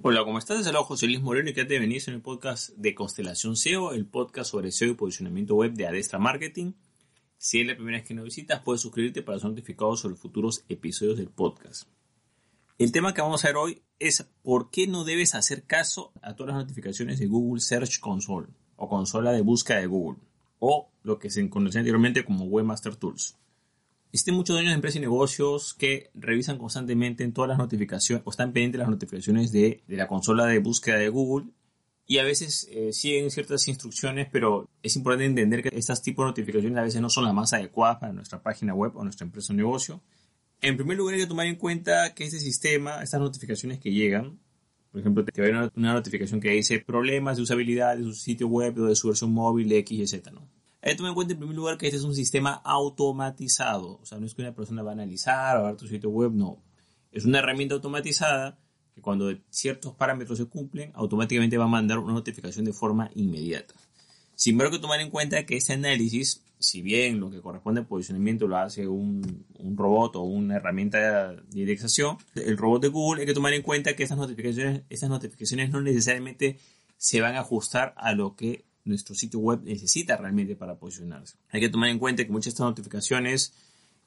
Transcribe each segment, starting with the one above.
Hola, ¿cómo estás? Saludos José Luis Moreno y que te en el podcast de Constelación SEO, el podcast sobre SEO y posicionamiento web de Adestra Marketing. Si es la primera vez que nos visitas, puedes suscribirte para ser notificado sobre futuros episodios del podcast. El tema que vamos a ver hoy es por qué no debes hacer caso a todas las notificaciones de Google Search Console o consola de búsqueda de Google o lo que se conocía anteriormente como Webmaster Tools. Existen muchos dueños de empresas y negocios que revisan constantemente en todas las notificaciones o están pendientes de las notificaciones de, la consola de búsqueda de Google y a veces eh, siguen ciertas instrucciones, pero es importante entender que estas tipos de notificaciones a veces no son las más adecuadas para nuestra página web o nuestra empresa o negocio. En primer lugar hay que tomar en cuenta que este sistema, estas notificaciones que llegan, por ejemplo, te va a una, una notificación que dice problemas de usabilidad de su sitio web o de su versión móvil X Z, ¿no? Hay que tomar en cuenta en primer lugar que este es un sistema automatizado. O sea, no es que una persona va a analizar o a ver tu sitio web, no. Es una herramienta automatizada que cuando ciertos parámetros se cumplen, automáticamente va a mandar una notificación de forma inmediata. Sin embargo, hay que tomar en cuenta que este análisis, si bien lo que corresponde al posicionamiento lo hace un, un, robot o una herramienta de indexación, el robot de Google, hay que tomar en cuenta que estas notificaciones, estas notificaciones no necesariamente se van a ajustar a lo que nuestro sitio web necesita realmente para posicionarse. Hay que tomar en cuenta que muchas de estas notificaciones,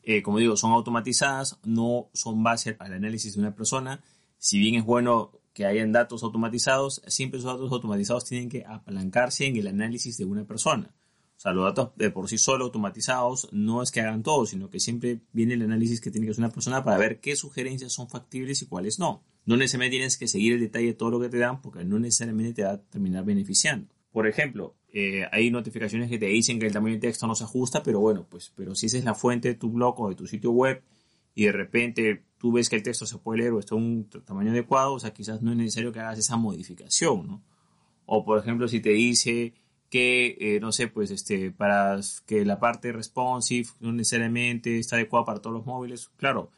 eh, como digo, son automatizadas, no son base al análisis de una persona. Si bien es bueno que hayan datos automatizados, siempre esos datos automatizados tienen que apalancarse en el análisis de una persona. O sea, los datos de por sí solo automatizados no es que hagan todo, sino que siempre viene el análisis que tiene que hacer una persona para ver qué sugerencias son factibles y cuáles no. No necesariamente tienes que seguir el detalle de todo lo que te dan porque no necesariamente te va a terminar beneficiando. Por ejemplo, eh, hay notificaciones que te dicen que el tamaño de texto no se ajusta, pero bueno, pues, pero si esa es la fuente de tu blog o de tu sitio web y de repente tú ves que el texto se puede leer o está a un tamaño adecuado, o sea, quizás no es necesario que hagas esa modificación, ¿no? O por ejemplo, si te dice que, eh, no sé, pues este, para que la parte responsive no necesariamente está adecuada para todos los móviles, claro,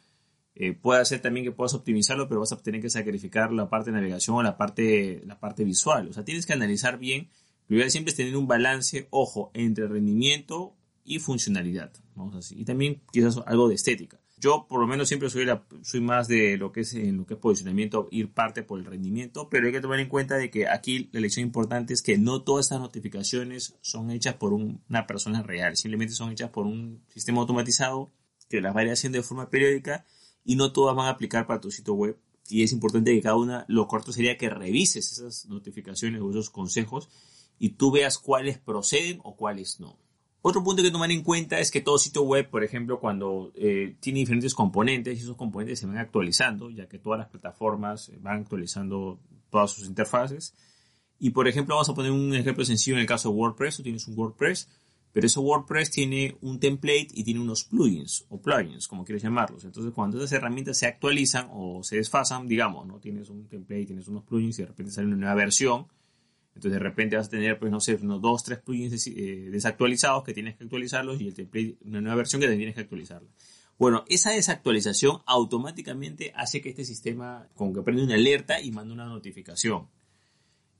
eh, puede ser también que puedas optimizarlo, pero vas a tener que sacrificar la parte de navegación o la parte, la parte visual. O sea, tienes que analizar bien lo ideal siempre es tener un balance, ojo, entre rendimiento y funcionalidad. Vamos así. Y también quizás algo de estética. Yo por lo menos siempre soy, más de lo que es en lo que es posicionamiento, ir parte por el rendimiento, pero hay que tomar en cuenta de que aquí la lección importante es que no todas estas notificaciones son hechas por una persona real, simplemente son hechas por un sistema automatizado que las va haciendo de forma periódica y no todas van a aplicar para tu sitio web. Y es importante que cada una, lo corto sería que revises esas notificaciones o esos consejos y tú veas cuáles proceden o cuáles no. Otro punto que tomar en cuenta es que todo sitio web, por ejemplo, cuando eh, tiene diferentes componentes y esos componentes se van actualizando, ya que todas las plataformas van actualizando todas sus interfaces. Y por ejemplo, vamos a poner un ejemplo sencillo en el caso de WordPress. Tú tienes un WordPress, pero ese WordPress tiene un template y tiene unos plugins o plugins, como quieres llamarlos. Entonces, cuando esas herramientas se actualizan o se desfasan, digamos, ¿no? Tienes un template, tienes unos plugins y de repente sale una nueva versión entonces de repente vas a tener, pues no sé, unos dos, tres plugins eh, desactualizados que tienes que actualizarlos y el template, una nueva versión que tienes que actualizarla. Bueno, esa desactualización automáticamente hace que este sistema como que prende una alerta y manda una notificación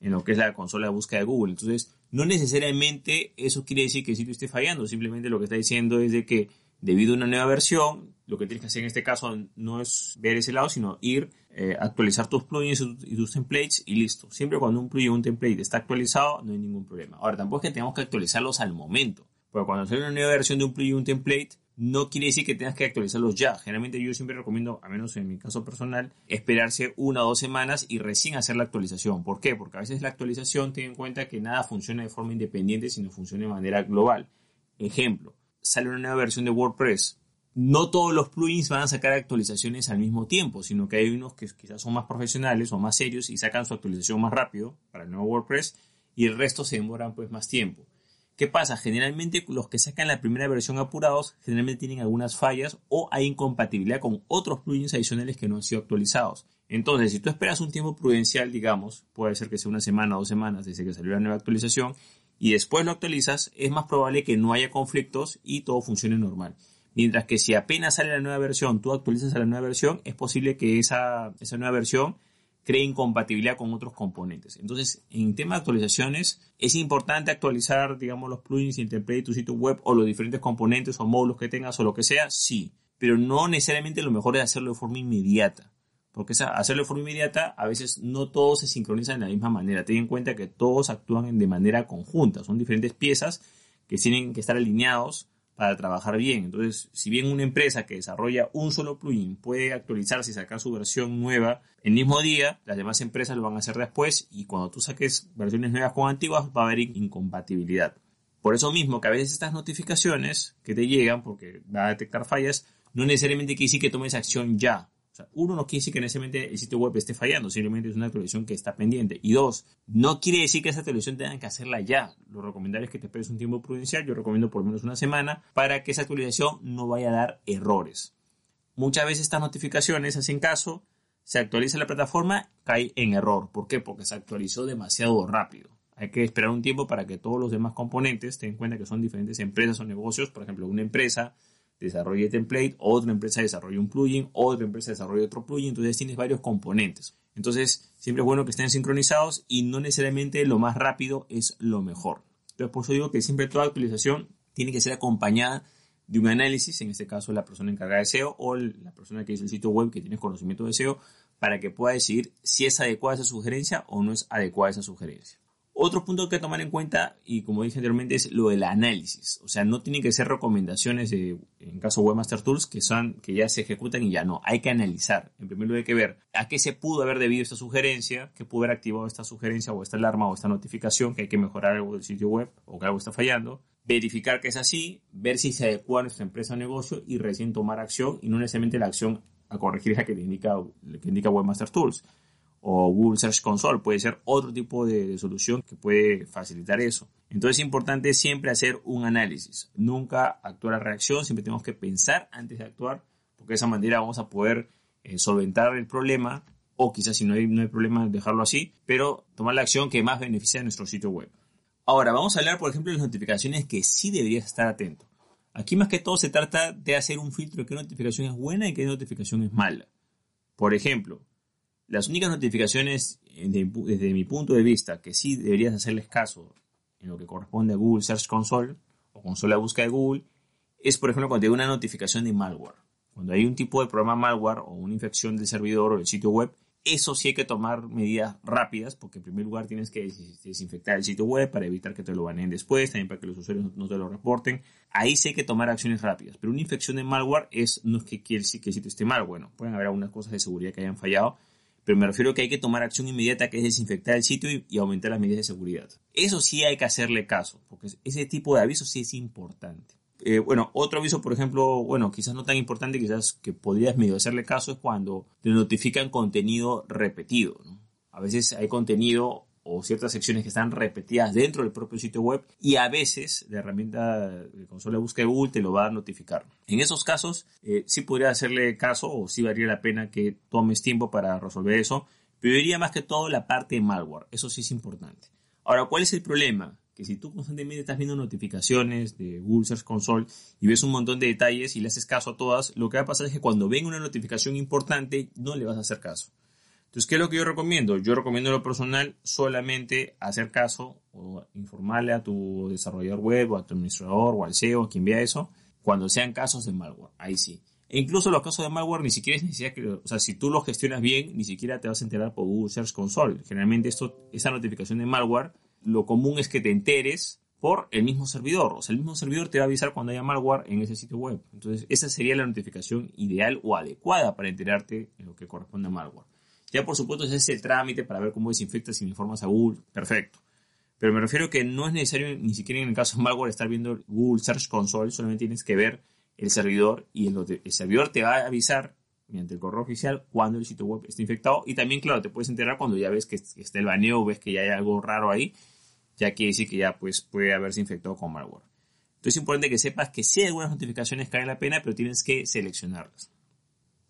en lo que es la consola de búsqueda de Google. Entonces, no necesariamente eso quiere decir que el sitio esté fallando, simplemente lo que está diciendo es de que debido a una nueva versión, lo que tienes que hacer en este caso no es ver ese lado, sino ir, eh, actualizar tus plugins y tus templates y listo. Siempre cuando un plugin o un template está actualizado, no hay ningún problema. Ahora, tampoco es que tengamos que actualizarlos al momento, porque cuando sale una nueva versión de un plugin o un template, no quiere decir que tengas que actualizarlos ya. Generalmente yo siempre recomiendo, a menos en mi caso personal, esperarse una o dos semanas y recién hacer la actualización. ¿Por qué? Porque a veces la actualización, ten en cuenta que nada funciona de forma independiente, sino funciona de manera global. Ejemplo, sale una nueva versión de WordPress, no todos los plugins van a sacar actualizaciones al mismo tiempo, sino que hay unos que quizás son más profesionales o más serios y sacan su actualización más rápido para el nuevo WordPress y el resto se demoran pues más tiempo. ¿Qué pasa? Generalmente los que sacan la primera versión apurados generalmente tienen algunas fallas o hay incompatibilidad con otros plugins adicionales que no han sido actualizados. Entonces, si tú esperas un tiempo prudencial, digamos, puede ser que sea una semana o dos semanas desde que salió la nueva actualización, y después lo actualizas, es más probable que no haya conflictos y todo funcione normal. Mientras que si apenas sale la nueva versión, tú actualizas a la nueva versión, es posible que esa, esa nueva versión cree incompatibilidad con otros componentes. Entonces, en tema de actualizaciones, es importante actualizar, digamos, los plugins el tu sitio web o los diferentes componentes o módulos que tengas o lo que sea, sí. Pero no necesariamente lo mejor es hacerlo de forma inmediata. Porque hacerlo de forma inmediata, a veces no todos se sincronizan de la misma manera. Ten en cuenta que todos actúan de manera conjunta. Son diferentes piezas que tienen que estar alineados para trabajar bien. Entonces, si bien una empresa que desarrolla un solo plugin puede actualizarse y sacar su versión nueva el mismo día, las demás empresas lo van a hacer después y cuando tú saques versiones nuevas con antiguas va a haber incompatibilidad. Por eso mismo que a veces estas notificaciones que te llegan, porque va a detectar fallas, no necesariamente quiere decir que tomes acción ya. Uno, no quiere decir que necesariamente el sitio web esté fallando, simplemente es una actualización que está pendiente. Y dos, no quiere decir que esa actualización tengan que hacerla ya. Lo recomendable es que te esperes un tiempo prudencial, yo recomiendo por lo menos una semana, para que esa actualización no vaya a dar errores. Muchas veces estas notificaciones hacen caso, se actualiza la plataforma, cae en error. ¿Por qué? Porque se actualizó demasiado rápido. Hay que esperar un tiempo para que todos los demás componentes tengan en cuenta que son diferentes empresas o negocios. Por ejemplo, una empresa desarrolle template, otra empresa desarrolla un plugin, otra empresa desarrolla otro plugin, entonces tienes varios componentes. Entonces, siempre es bueno que estén sincronizados y no necesariamente lo más rápido es lo mejor. Entonces, por eso digo que siempre toda actualización tiene que ser acompañada de un análisis, en este caso la persona encargada de SEO o la persona que hizo el sitio web que tiene conocimiento de SEO, para que pueda decidir si es adecuada esa sugerencia o no es adecuada esa sugerencia. Otro punto que tomar en cuenta, y como dije anteriormente, es lo del análisis. O sea, no tienen que ser recomendaciones, de, en caso Webmaster Tools, que, son, que ya se ejecutan y ya no. Hay que analizar. En primer lugar, hay que ver a qué se pudo haber debido esta sugerencia, qué pudo haber activado esta sugerencia o esta alarma o esta notificación, que hay que mejorar algo del sitio web o que algo está fallando. Verificar que es así, ver si se adecua a nuestra empresa o negocio y recién tomar acción y no necesariamente la acción a corregir la que indica, que indica Webmaster Tools o Google Search Console, puede ser otro tipo de, solución que puede facilitar eso. Entonces es importante siempre hacer un análisis, nunca actuar a reacción, siempre tenemos que pensar antes de actuar, porque de esa manera vamos a poder eh, solventar el problema o quizás si no hay, no hay problema dejarlo así, pero tomar la acción que más beneficia a nuestro sitio web. Ahora, vamos a hablar, por ejemplo, de las notificaciones que sí deberías estar atento. Aquí más que todo se trata de hacer un filtro de qué notificación es buena y qué notificación es mala. Por ejemplo, las únicas notificaciones, eh, desde mi punto de vista, que sí deberías hacerles caso en lo que corresponde a Google Search Console o consola de búsqueda de Google, es por ejemplo cuando hay una notificación de malware. Cuando hay un tipo de programa malware o una infección del servidor o del sitio web, eso sí hay que tomar medidas rápidas, porque en primer lugar tienes que desinfectar el sitio web para evitar que te lo baneen después, también para que los usuarios no te lo reporten. Ahí sí hay que tomar acciones rápidas. Pero una infección de malware es, no es que, que el sitio esté mal, bueno, pueden haber algunas cosas de seguridad que hayan fallado, pero me refiero a que hay que tomar acción inmediata, que es desinfectar el sitio y, aumentar las medidas de seguridad. Eso sí hay que hacerle caso, porque ese tipo de aviso sí es importante. Eh, bueno, otro aviso, por ejemplo, bueno, quizás no tan importante, quizás que podrías medio hacerle caso es cuando te notifican contenido repetido. A veces hay contenido o ciertas secciones que están repetidas dentro del propio sitio web y a veces la herramienta de consola de búsqueda de Google te lo va a notificar. En esos casos eh, sí podría hacerle caso o sí valdría la pena que tomes tiempo para resolver eso, pero diría más que todo la parte de malware, eso sí es importante. Ahora, ¿cuál es el problema? Que si tú constantemente estás viendo notificaciones de Google Search Console y ves un montón de detalles y le haces caso a todas, lo que va a pasar es que cuando venga una notificación importante no le vas a hacer caso. Entonces, ¿qué es lo que yo recomiendo? Yo recomiendo lo personal solamente hacer caso o informarle a tu desarrollador web o a tu administrador o al SEO, quien vea eso, cuando sean casos de malware. Ahí sí. E incluso los casos de malware ni siquiera es necesidad que, o sea, si tú los gestionas bien, ni siquiera te vas a enterar por Google Search Console. Generalmente esto, esa notificación de malware, lo común es que te enteres por el mismo servidor. O sea, el mismo servidor te va a avisar cuando haya malware en ese sitio web. Entonces, esa sería la notificación ideal o adecuada para enterarte en lo que corresponde a malware. Ya por supuesto es ese trámite para ver cómo desinfectas y informas a Google, perfecto. Pero me refiero que no es necesario ni siquiera en el caso de malware estar viendo Google Search Console, solamente tienes que ver el servidor y el, servidor te va a avisar mediante el correo oficial cuando el sitio web está infectado y también, claro, te puedes enterar cuando ya ves que, está el baneo, ves que ya hay algo raro ahí ya quiere decir que ya pues, puede haberse infectado con malware. Entonces es importante que sepas que sí hay algunas notificaciones que valen la pena, pero tienes que seleccionarlas.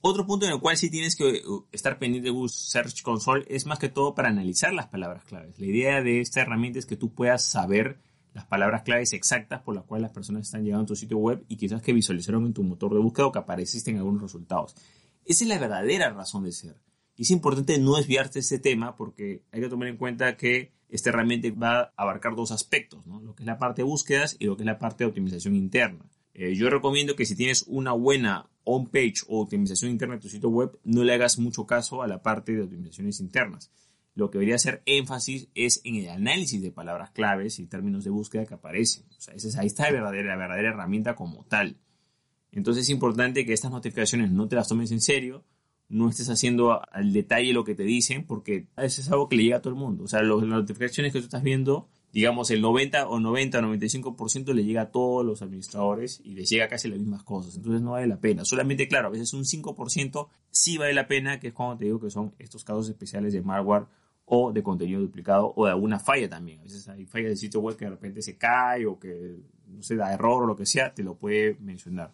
Otro punto en el cual sí tienes que uh, estar pendiente de Google Search Console es más que todo para analizar las palabras claves. La idea de esta herramienta es que tú puedas saber las palabras claves exactas por las cuales las personas están llegando a tu sitio web y quizás que visualizaron en tu motor de búsqueda o que apareciste en algunos resultados. Esa es la verdadera razón de ser. Y es importante no desviarte de este tema porque hay que tomar en cuenta que esta herramienta va a abarcar dos aspectos, lo que es la parte de búsquedas y lo que es la parte de optimización interna. Eh, yo recomiendo que si tienes una buena on-page o optimización interna de tu sitio web, no le hagas mucho caso a la parte de optimizaciones internas. Lo que debería hacer énfasis es en el análisis de palabras claves y términos de búsqueda que aparecen. O sea, ahí está la verdadera, verdadera herramienta como tal. Entonces es importante que estas notificaciones no te las tomes en serio, no estés haciendo al detalle lo que te dicen, porque eso es algo que le llega a todo el mundo. O sea, las notificaciones que tú estás viendo, digamos el 90 o 90 o 95% le llega a todos los administradores y les llega casi las mismas cosas. Entonces no vale la pena. Solamente, claro, a veces un 5% sí vale la pena, que es cuando te digo que son estos casos especiales de malware o de contenido duplicado o de alguna falla también. A veces hay fallas de sitio web que de repente se cae o que no se da error o lo que sea, te lo puede mencionar.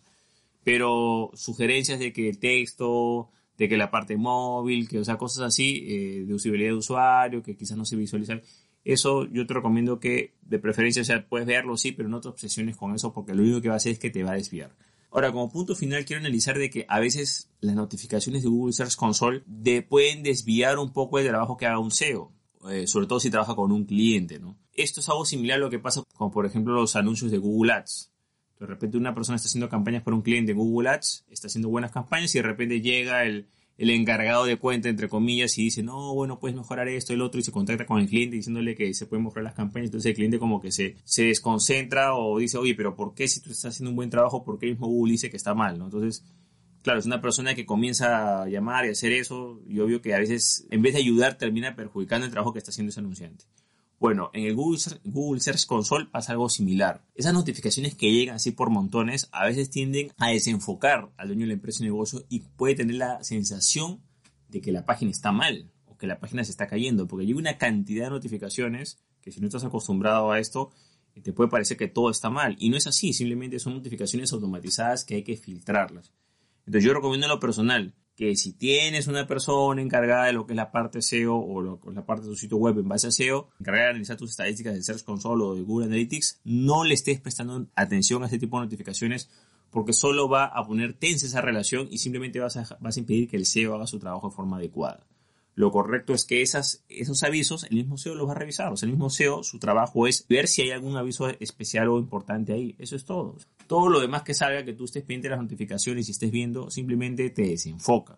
Pero sugerencias de que el texto, de que la parte móvil, que o sea, cosas así, eh, de usabilidad de usuario, que quizás no se visualiza. Eso yo te recomiendo que de preferencia, o sea, puedes verlo, sí, pero no te obsesiones con eso porque lo único que va a hacer es que te va a desviar. Ahora, como punto final, quiero analizar de que a veces las notificaciones de Google Search Console pueden desviar un poco el trabajo que haga un SEO, eh, sobre todo si trabaja con un cliente, ¿no? Esto es algo similar a lo que pasa con, por ejemplo, los anuncios de Google Ads. De repente una persona está haciendo campañas para un cliente en Google Ads, está haciendo buenas campañas y de repente llega el, el encargado de cuenta, entre comillas, y dice, no, bueno, puedes mejorar esto, el otro, y se contacta con el cliente diciéndole que se pueden mejorar las campañas. Entonces el cliente como que se, se desconcentra o dice, oye, pero ¿por qué si tú estás haciendo un buen trabajo, por qué mismo Google dice que está mal? Entonces, claro, es una persona que comienza a llamar y hacer eso, y obvio que a veces, en vez de ayudar, termina perjudicando el trabajo que está haciendo ese anunciante. Bueno, en el Google, Search Console pasa algo similar. Esas notificaciones que llegan así por montones a veces tienden a desenfocar al dueño de la empresa y negocio y puede tener la sensación de que la página está mal o que la página se está cayendo, porque llega una cantidad de notificaciones que si no estás acostumbrado a esto, te puede parecer que todo está mal. Y no es así, simplemente son notificaciones automatizadas que hay que filtrarlas. Entonces yo recomiendo en lo personal que si tienes una persona encargada de lo que es la parte SEO o lo, la parte de tu sitio web en base a SEO, encargada de analizar tus estadísticas de Search Console o de Google Analytics, no le estés prestando atención a este tipo de notificaciones porque solo va a poner tensa esa relación y simplemente vas a, vas a impedir que el SEO haga su trabajo de forma adecuada. Lo correcto es que esos avisos el mismo SEO los va a revisar. O sea, el mismo SEO, su trabajo es ver si hay algún aviso especial o importante ahí. Eso es todo. Todo lo demás que salga, que tú estés pendiente las notificaciones y estés viendo, simplemente te desenfoca.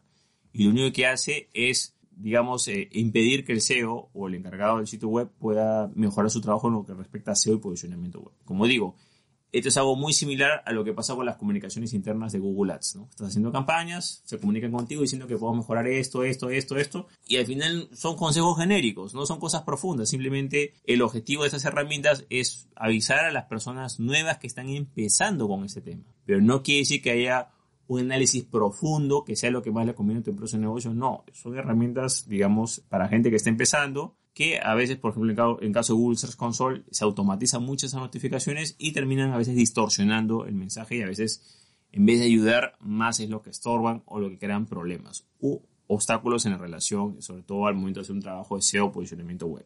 Y lo único que hace es, digamos, eh, impedir que el SEO o el encargado del sitio web pueda mejorar su trabajo en lo que respecta a SEO y posicionamiento web. Como digo, esto es algo muy similar a lo que pasa con las comunicaciones internas de Google Ads, ¿no? Estás haciendo campañas, se comunican contigo diciendo que podemos mejorar esto, esto, esto, esto, y al final son consejos genéricos, no son cosas profundas, simplemente el objetivo de estas herramientas es avisar a las personas nuevas que están empezando con este tema. Pero no quiere decir que haya un análisis profundo que sea lo que más le conviene a tu empresa de negocio, no, son herramientas, digamos, para gente que está empezando que a veces, por ejemplo, en caso de Google Search Console, se automatizan muchas notificaciones y terminan a veces distorsionando el mensaje y a veces, en vez de ayudar, más es lo que estorban o lo que crean problemas u obstáculos en la relación, sobre todo al momento de hacer un trabajo de SEO o posicionamiento web.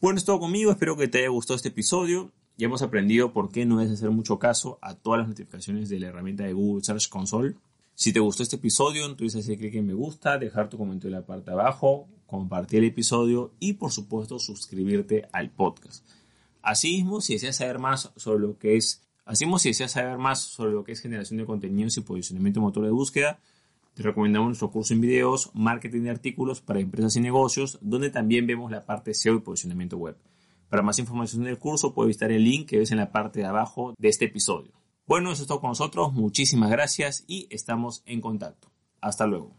Bueno, es todo conmigo, espero que te haya gustado este episodio. Ya hemos aprendido por qué no debes hacer mucho caso a todas las notificaciones de la herramienta de Google Search Console. Si te gustó este episodio, entonces hacer clic en me gusta, dejar tu comentario en la parte de abajo, compartir el episodio y por supuesto suscribirte al podcast. Asimismo, si deseas saber más sobre lo que es Asimismo, si deseas saber más sobre lo que es generación de contenidos y posicionamiento motor de búsqueda, te recomendamos nuestro curso en videos, marketing de artículos para empresas y negocios, donde también vemos la parte SEO y posicionamiento web. Para más información del curso, puedes visitar el link que ves en la parte de abajo de este episodio. Bueno, eso es todo con nosotros. Muchísimas gracias y estamos en contacto. Hasta luego.